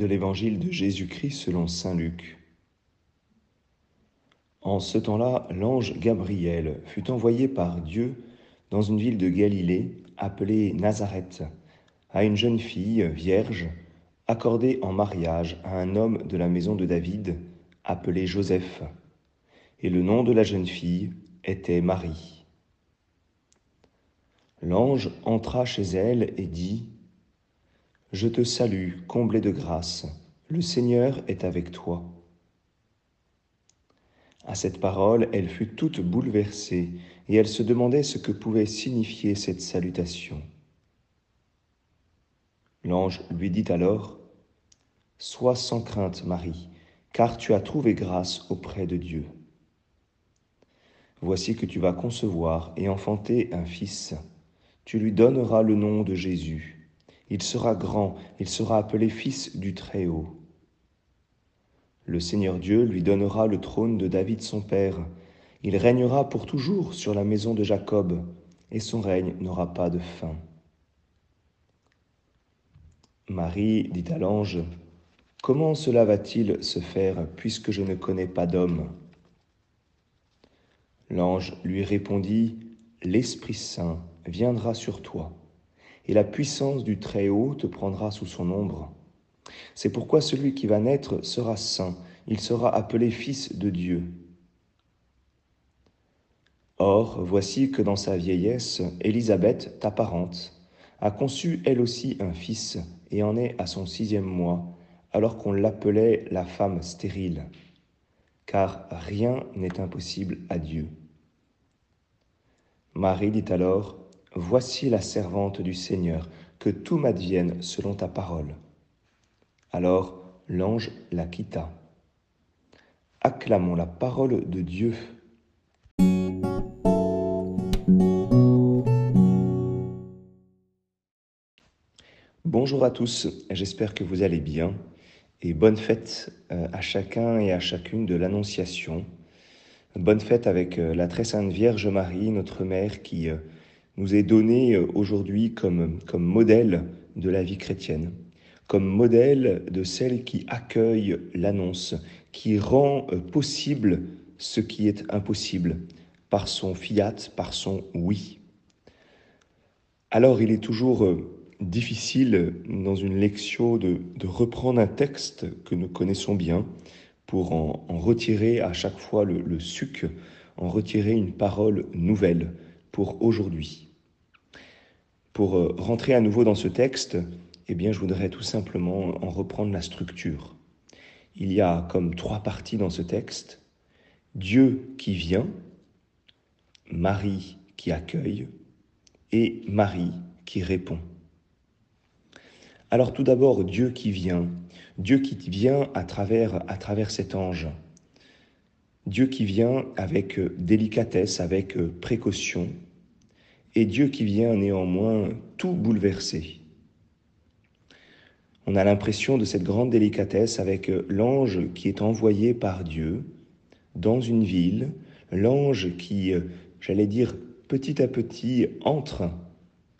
de l'Évangile de Jésus-Christ selon Saint Luc. En ce temps-là, l'ange Gabriel fut envoyé par Dieu dans une ville de Galilée appelée Nazareth, à une jeune fille vierge, accordée en mariage à un homme de la maison de David, appelé Joseph. Et le nom de la jeune fille était Marie. L'ange entra chez elle et dit, Je te salue, comblée de grâce, le Seigneur est avec toi. À cette parole, elle fut toute bouleversée et elle se demandait ce que pouvait signifier cette salutation. L'ange lui dit alors, Sois sans crainte, Marie, car tu as trouvé grâce auprès de Dieu. Voici que tu vas concevoir et enfanter un fils. Tu lui donneras le nom de Jésus. Il sera grand, il sera appelé fils du Très-Haut. Le Seigneur Dieu lui donnera le trône de David son père. Il régnera pour toujours sur la maison de Jacob, et son règne n'aura pas de fin. Marie dit à l'ange, Comment cela va-t-il se faire puisque je ne connais pas d'homme? L'ange lui répondit, L'Esprit Saint viendra sur toi, et la puissance du Très-Haut te prendra sous son ombre. C'est pourquoi celui qui va naître sera saint, il sera appelé Fils de Dieu. Or, voici que dans sa vieillesse, Élisabeth, ta parente, a conçu elle aussi un fils, et en est à son sixième mois, alors qu'on l'appelait la femme stérile, car rien n'est impossible à Dieu. Marie dit alors, Voici la servante du Seigneur, que tout m'advienne selon ta parole. Alors l'ange la quitta. Acclamons la parole de Dieu. Bonjour à tous, j'espère que vous allez bien et bonne fête euh, à chacun et à chacune de l'Annonciation. Bonne fête avec euh, la très sainte Vierge Marie, notre Mère, qui euh, nous est donnée aujourd'hui comme, modèle de la vie chrétienne comme modèle de celle qui accueille l'annonce, qui rend euh, possible ce qui est impossible par son fiat, par son oui. Alors il est toujours euh, difficile dans une lecture de, reprendre un texte que nous connaissons bien pour en, retirer à chaque fois le suc, en retirer une parole nouvelle pour aujourd'hui. Pour euh, rentrer à nouveau dans ce texte, eh bien, je voudrais tout simplement en reprendre la structure. Il y a comme trois parties dans ce texte. Dieu qui vient, Marie qui accueille et Marie qui répond. Alors tout d'abord, Dieu qui vient, Dieu qui vient à travers, à travers cet ange. Dieu qui vient avec délicatesse, avec précaution, et Dieu qui vient néanmoins tout bouleverser. On a l'impression de cette grande délicatesse avec l'ange qui est envoyé par Dieu dans une ville, l'ange qui, j'allais dire, petit à petit entre,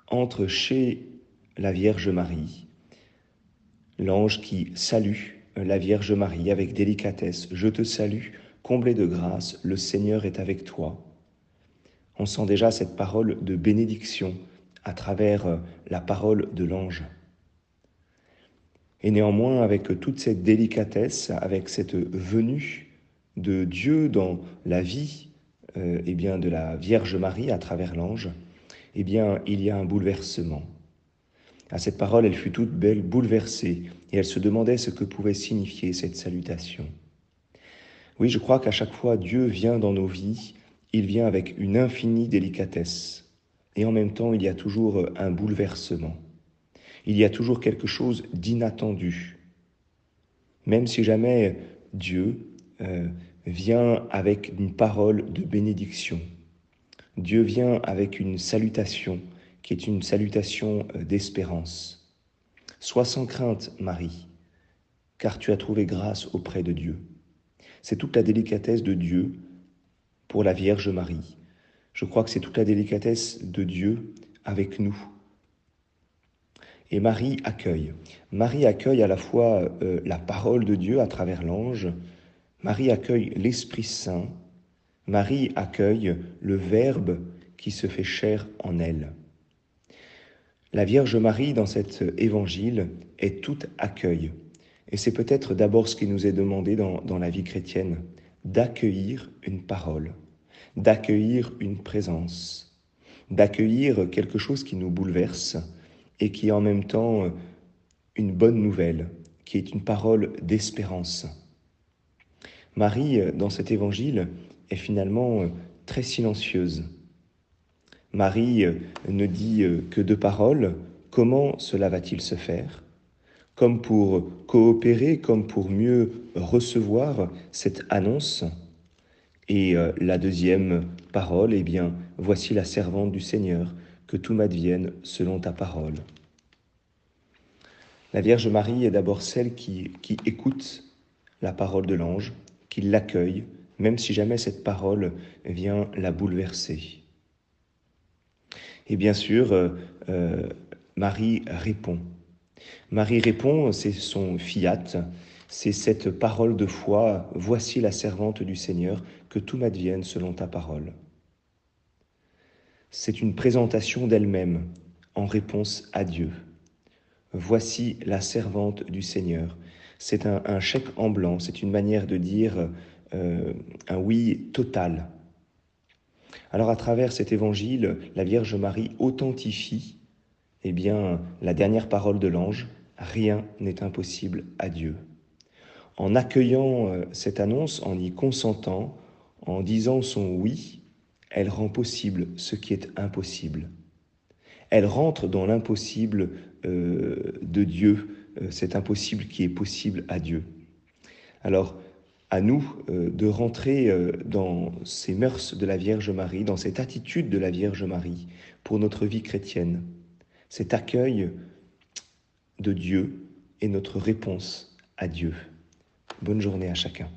entre chez la Vierge Marie, l'ange qui salue la Vierge Marie avec délicatesse, je te salue, comblé de grâce, le Seigneur est avec toi. On sent déjà cette parole de bénédiction à travers la parole de l'ange. Et néanmoins, avec toute cette délicatesse, avec cette venue de Dieu dans la vie euh, eh bien, de la Vierge Marie à travers l'ange, eh bien, il y a un bouleversement. À cette parole, elle fut toute belle, bouleversée, et elle se demandait ce que pouvait signifier cette salutation. Oui, je crois qu'à chaque fois Dieu vient dans nos vies, il vient avec une infinie délicatesse, et en même temps, il y a toujours un bouleversement il y a toujours quelque chose d'inattendu. Même si jamais Dieu euh, vient avec une parole de bénédiction, Dieu vient avec une salutation qui est une salutation euh, d'espérance. Sois sans crainte, Marie, car tu as trouvé grâce auprès de Dieu. C'est toute la délicatesse de Dieu pour la Vierge Marie. Je crois que c'est toute la délicatesse de Dieu avec nous Et Marie accueille. Marie accueille à la fois euh, la parole de Dieu à travers l'ange, Marie accueille l'Esprit Saint, Marie accueille le Verbe qui se fait chair en elle. La Vierge Marie, dans cet évangile, est tout accueil. Et c'est peut-être d'abord ce qui nous est demandé dans, dans la vie chrétienne, d'accueillir une parole, d'accueillir une présence, d'accueillir quelque chose qui nous bouleverse et qui est en même temps une bonne nouvelle, qui est une parole d'espérance. Marie, dans cet évangile, est finalement très silencieuse. Marie ne dit que deux paroles. Comment cela va-t-il se faire? Comme pour coopérer, comme pour mieux recevoir cette annonce. Et euh, la deuxième parole, eh bien, voici la servante du Seigneur, que tout m'advienne selon ta parole. La Vierge Marie est d'abord celle qui, qui écoute la parole de l'ange, qui l'accueille, même si jamais cette parole vient la bouleverser. Et bien sûr, euh, euh, Marie répond. Marie répond, c'est son fiat, c'est cette parole de foi, voici la servante du Seigneur, que tout m'advienne selon ta parole. C'est une présentation d'elle-même en réponse à Dieu. Voici la servante du Seigneur. C'est un, chèque en blanc, c'est une manière de dire euh, un oui total. Alors à travers cet évangile, la Vierge Marie authentifie eh bien, la dernière parole de l'ange, rien n'est impossible à Dieu. En accueillant euh, cette annonce, en y consentant, en disant son oui, elle rend possible ce qui est impossible. Elle rentre dans l'impossible euh, de Dieu, euh, cet impossible qui est possible à Dieu. Alors, à nous de rentrer dans ces mœurs de la Vierge Marie, dans cette attitude de la Vierge Marie pour notre vie chrétienne, cet accueil de Dieu et notre réponse à Dieu. Bonne journée à chacun.